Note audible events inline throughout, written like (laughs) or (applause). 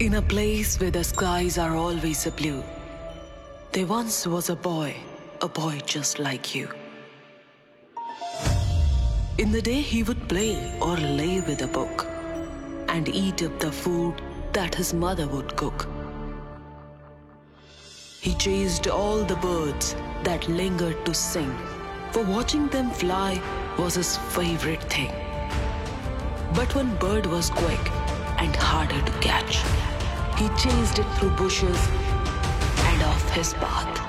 In a place where the skies are always a blue, there once was a boy, a boy just like you. In the day, he would play or lay with a book and eat up the food that his mother would cook. He chased all the birds that lingered to sing, for watching them fly was his favorite thing. But one bird was quick and harder to catch. He chased it through bushes and off his path.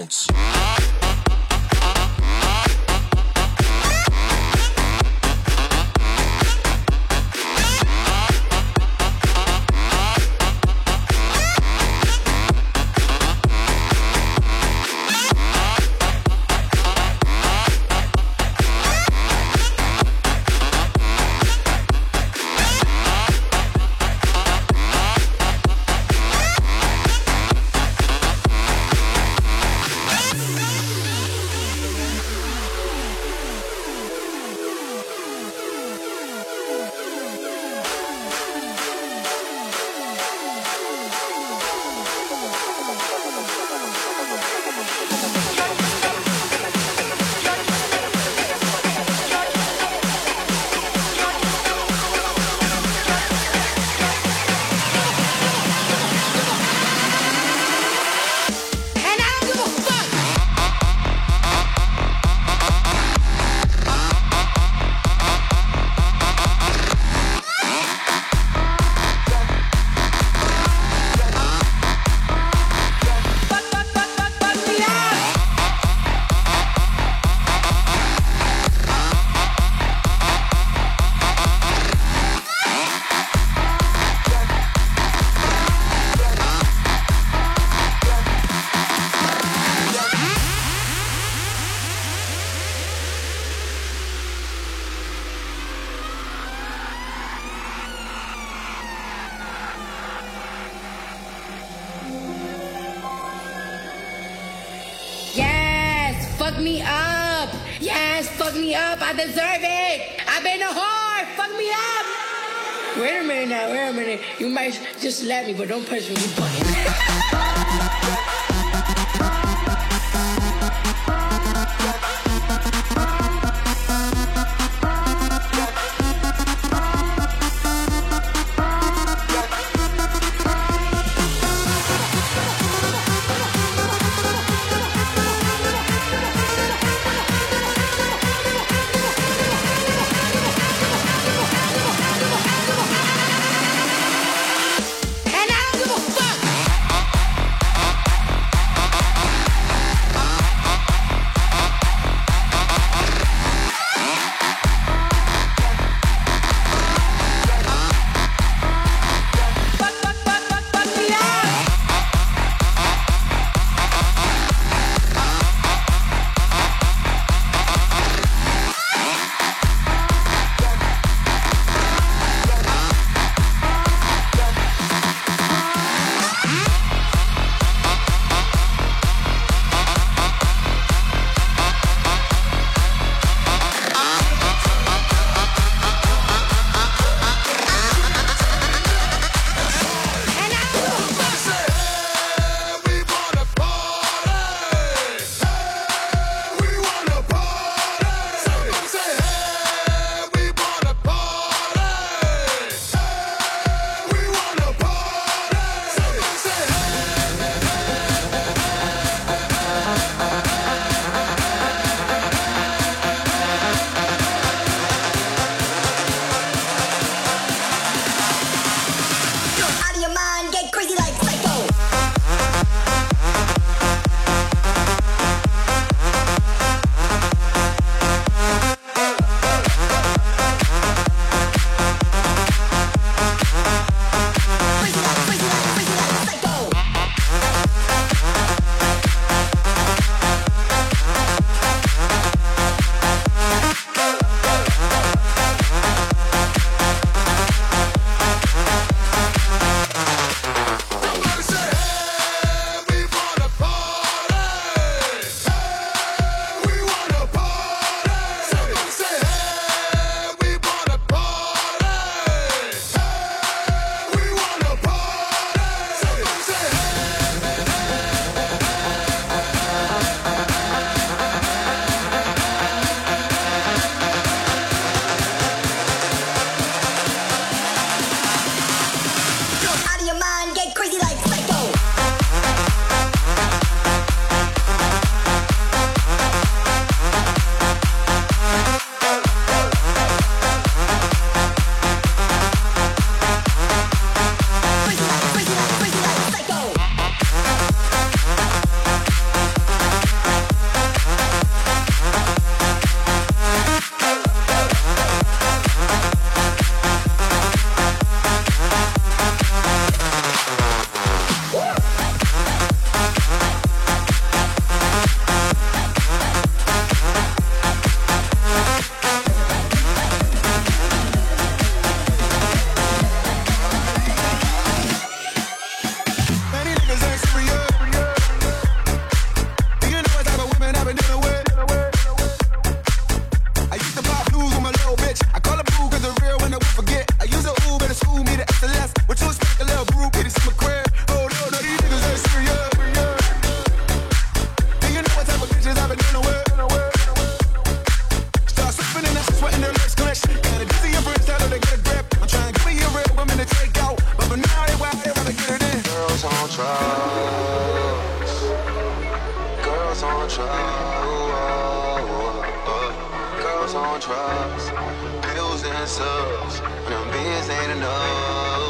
Bounce. up. I deserve it. I've been a whore. Fuck me up. Wait a minute now. Wait a minute. You might just slap me, but don't punch me. You answers. When them beers ain't enough.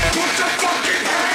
Put your fucking hands.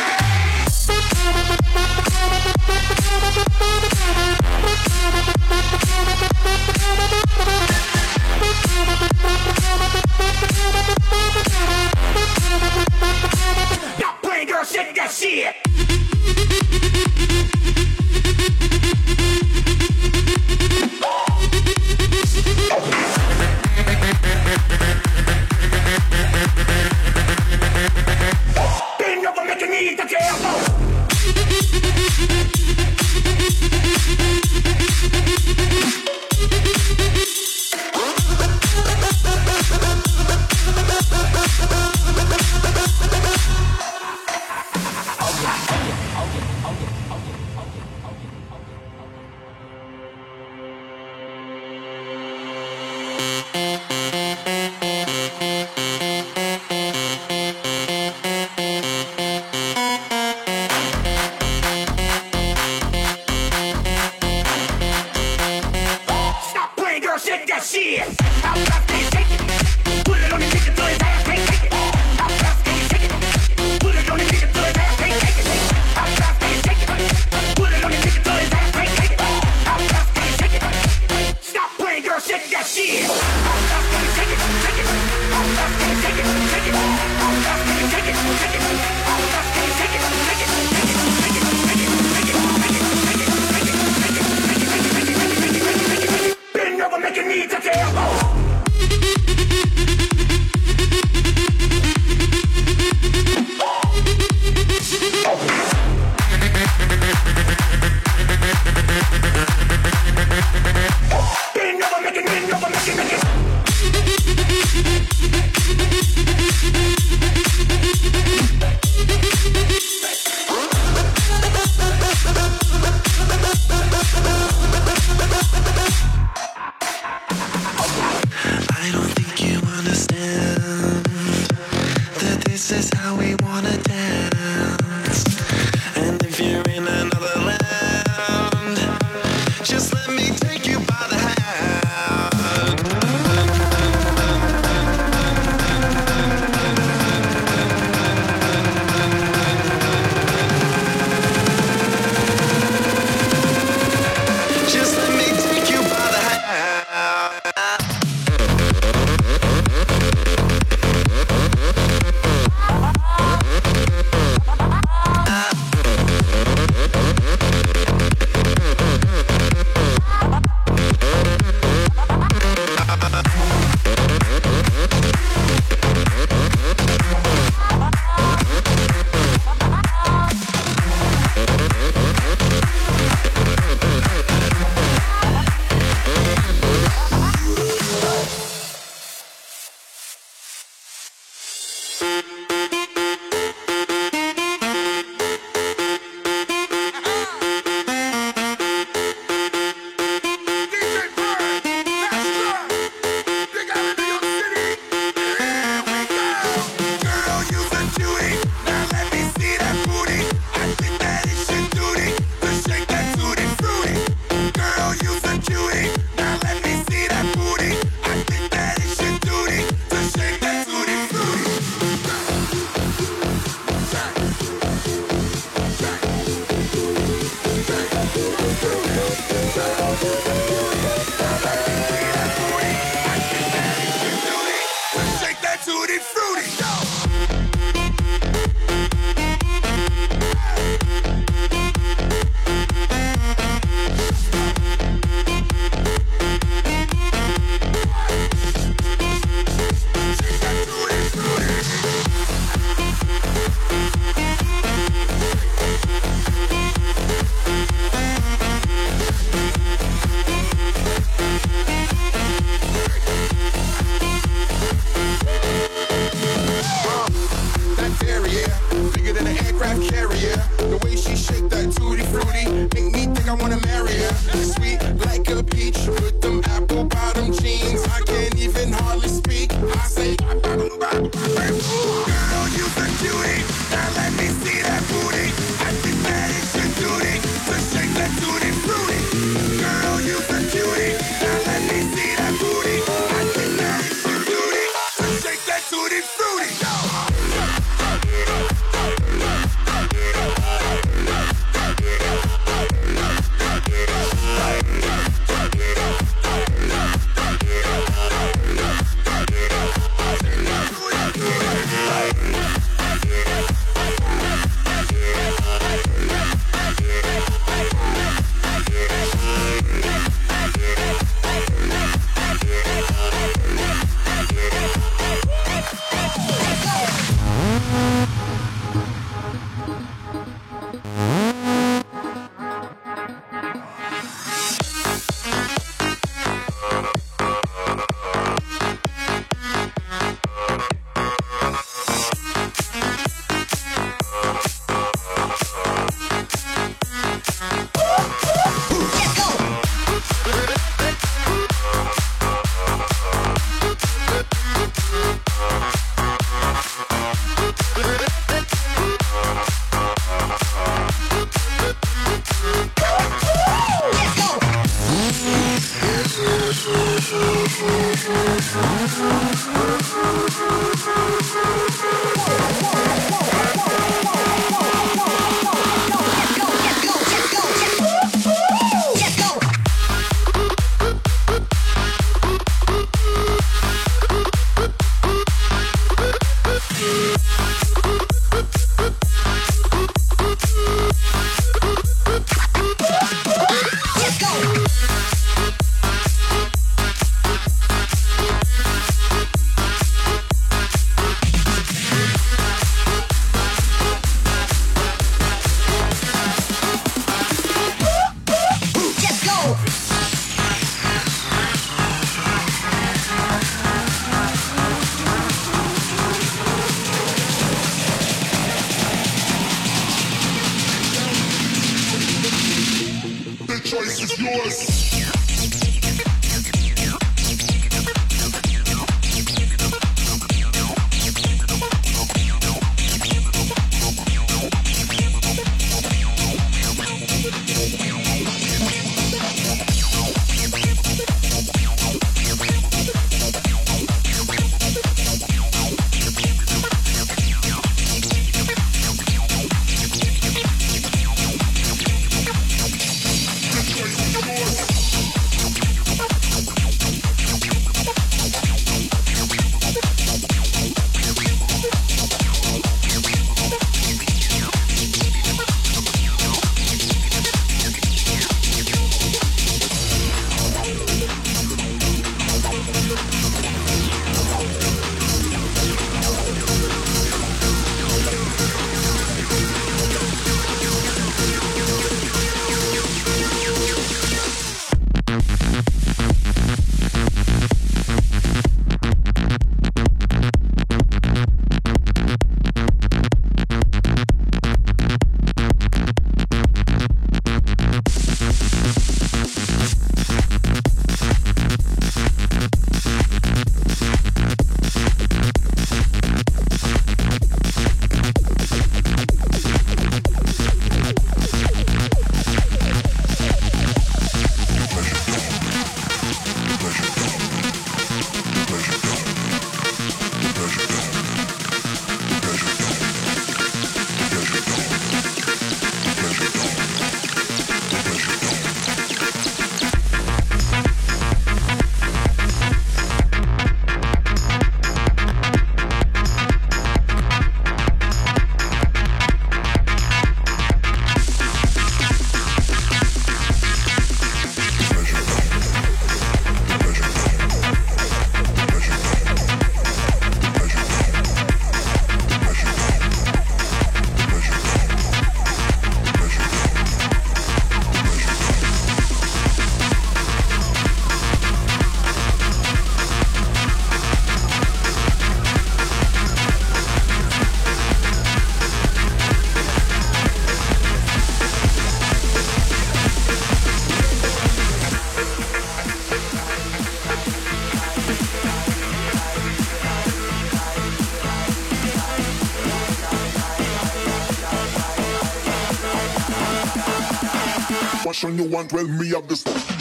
crush on you and well me have the stuff.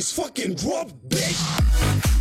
is fucking drop, bitch.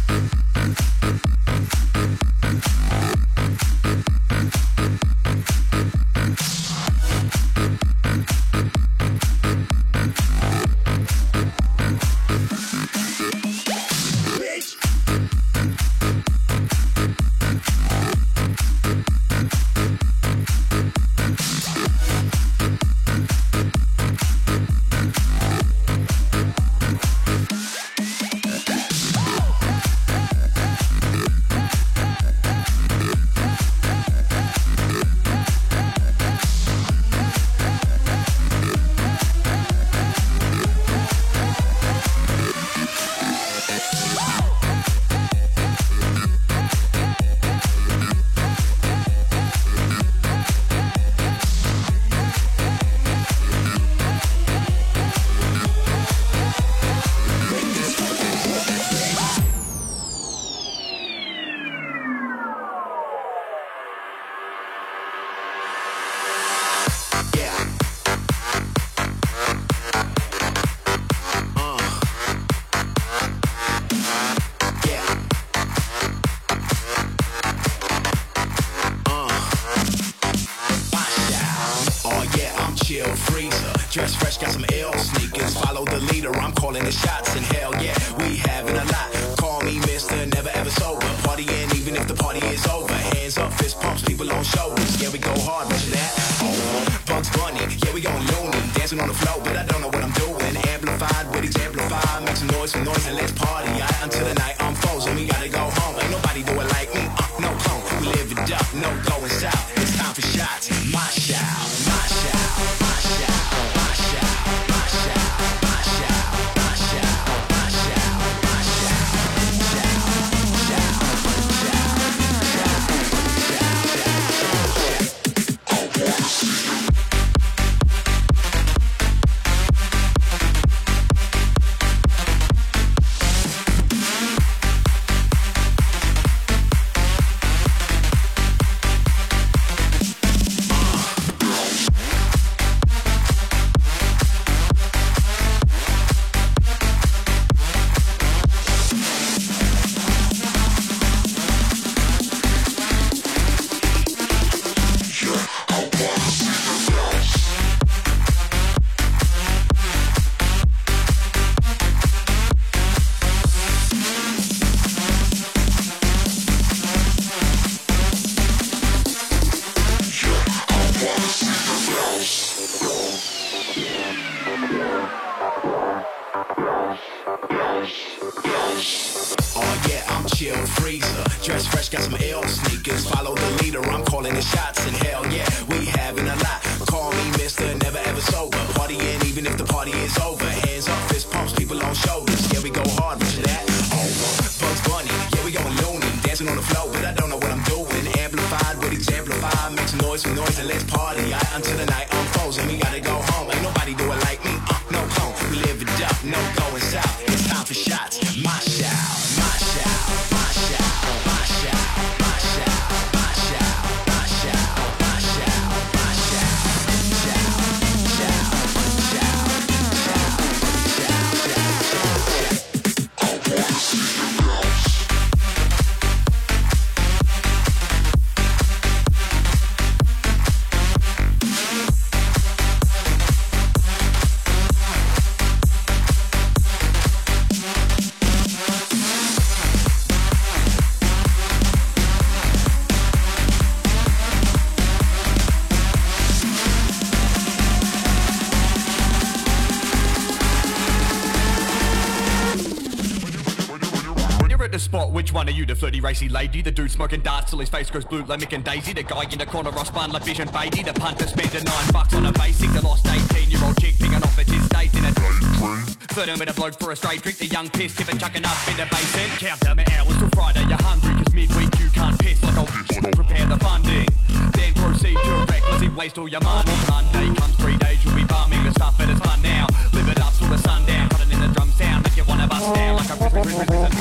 Freezer. Dress fresh, got some L sneakers. Follow the leader, I'm calling the shots. And hell yeah, we having a lot. Oh yeah, I'm chill freezer. Dress fresh, got some L sneakers. Follow the leader, I'm calling the shots. in hell flirty, racy lady? The dude smoking darts till his face goes blue like Mick and Daisy? The guy in the corner, Ross Bun like Vision Beatty? The punter spending nine bucks on a basic? The lost 18 year old chick picking off at his state in a Flirting with a bloke for a straight drink, the young piss, tip and chucking up in the basin. Count down the hours till Friday, you're hungry, cause midweek you can't piss like I'll (laughs) prepare the funding. Then proceed to recklessly waste all your money. Monday comes three days, you'll be bumming the stuff, but it's fun now. Live it up till the sundown, cutting in the drum sound, make you wanna bust down like a rhythm, rhythm, rhythm.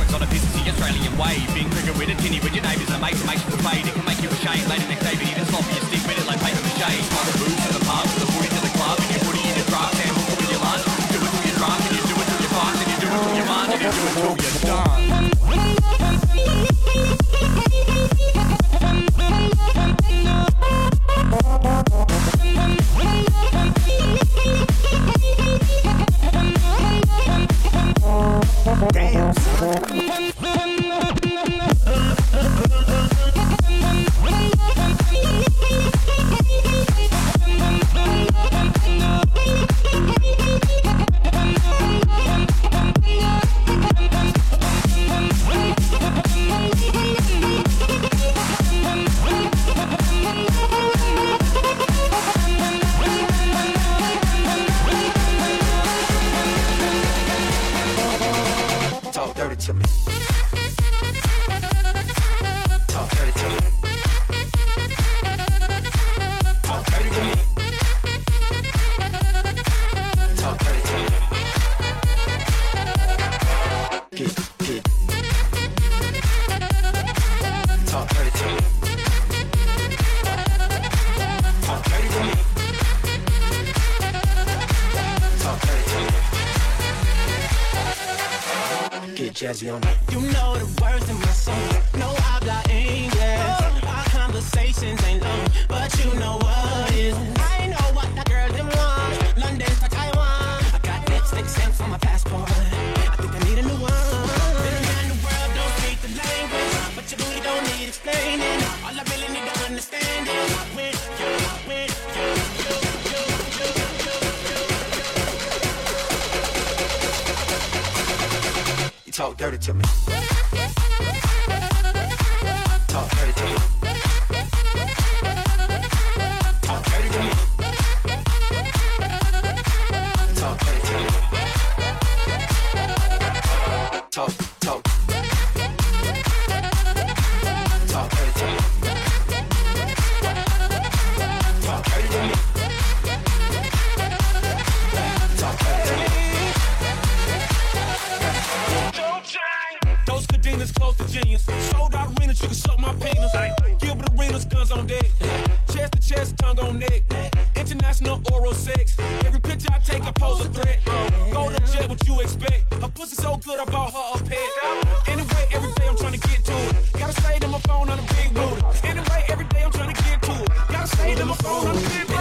Works on a of the Australian way. Being cricket with a tinny with your neighbours and mates, it makes you fade. It can make you ashamed. Later next day, but even sloppy, you stick with it like paper mache. From the booze to the pub, to the footy to the club, and you footy in your truck, and hook with your lunch. Do it till you're drunk, and you do it till you're fucked, and you do it till you're mad, and you do it till you're done. opinions. Sold out arenas, you can suck my penis. Gilbert Arenas, guns on deck. Chest to chest, tongue on neck. International oral sex. Every picture I take, I pose a threat. Go to jail, what you expect? Her pussy so good, I bought her a pet. Anyway, every day I'm trying to get to it. Gotta stay to my phone on a big booty. Anyway, every day I'm trying to get to it. Gotta stay to my phone on a big booty.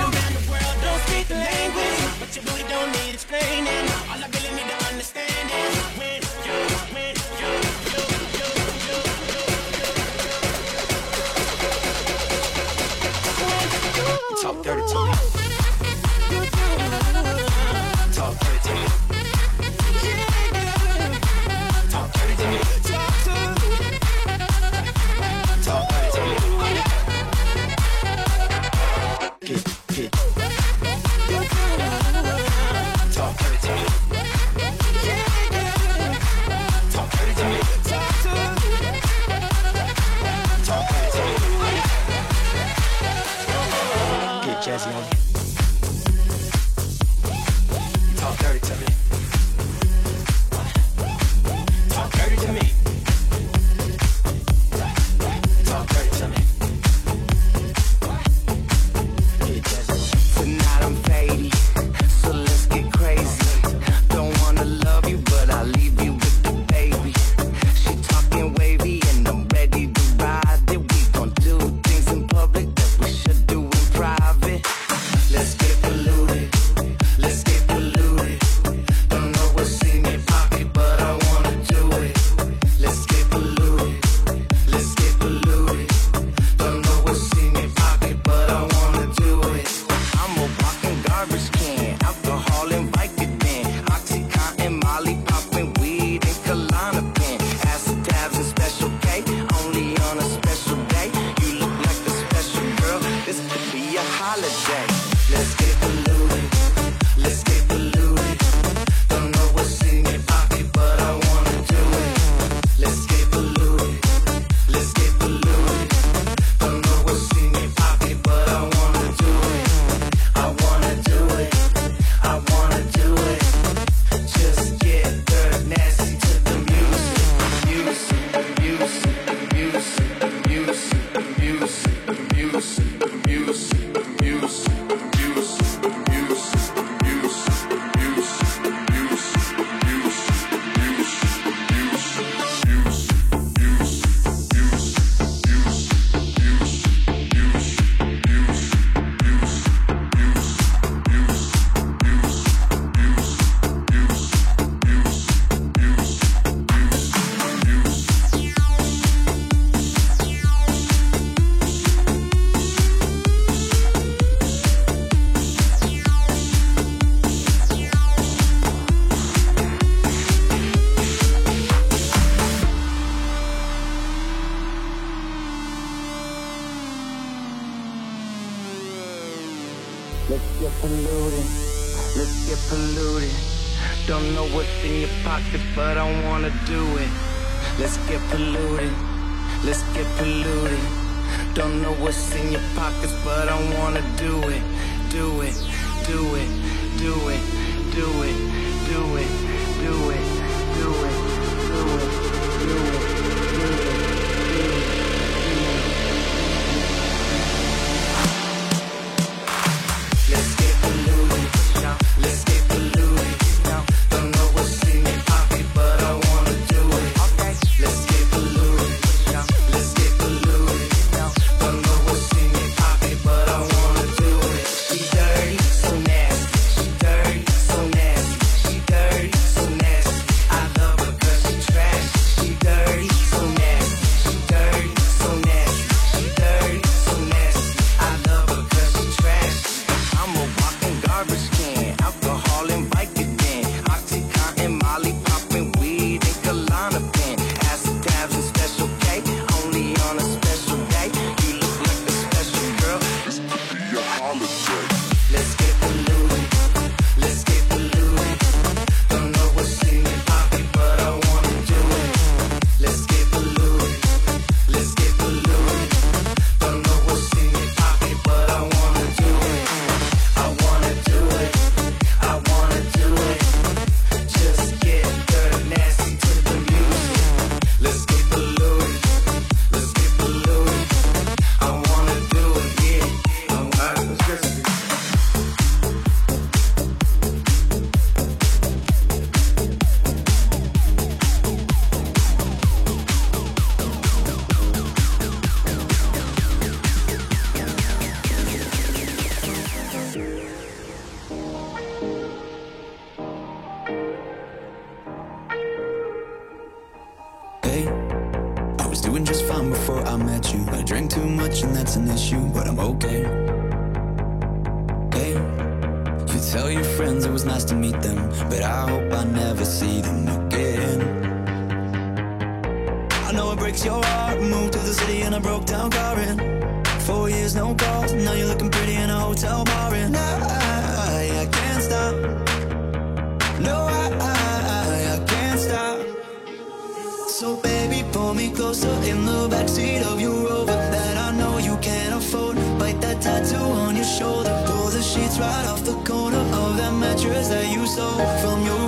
closer in the backseat of your rover that I know you can't afford. Bite that tattoo on your shoulder, pull the sheets right off the corner of that mattress that you sold from your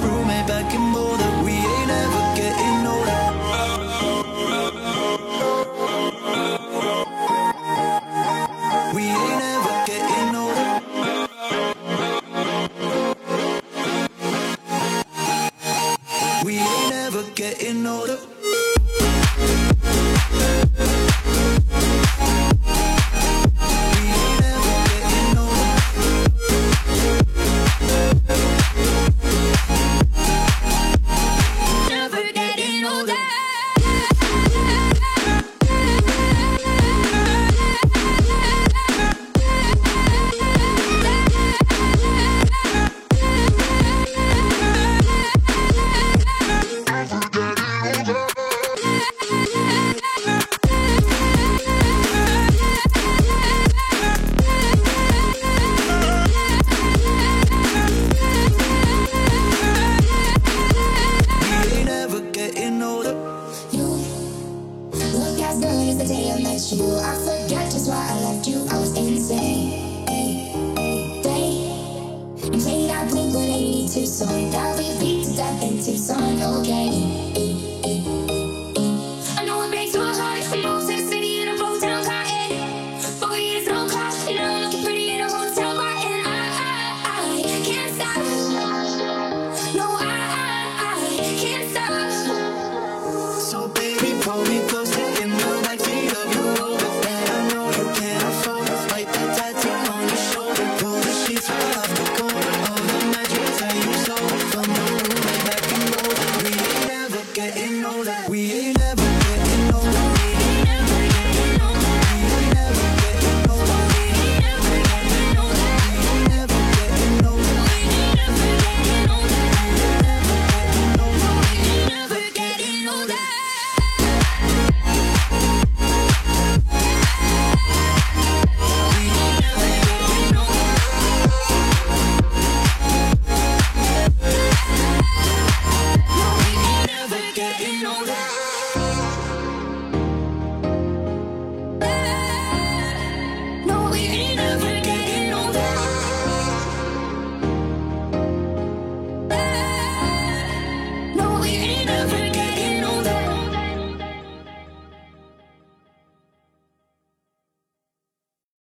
so we beat repeat to and tips on your game.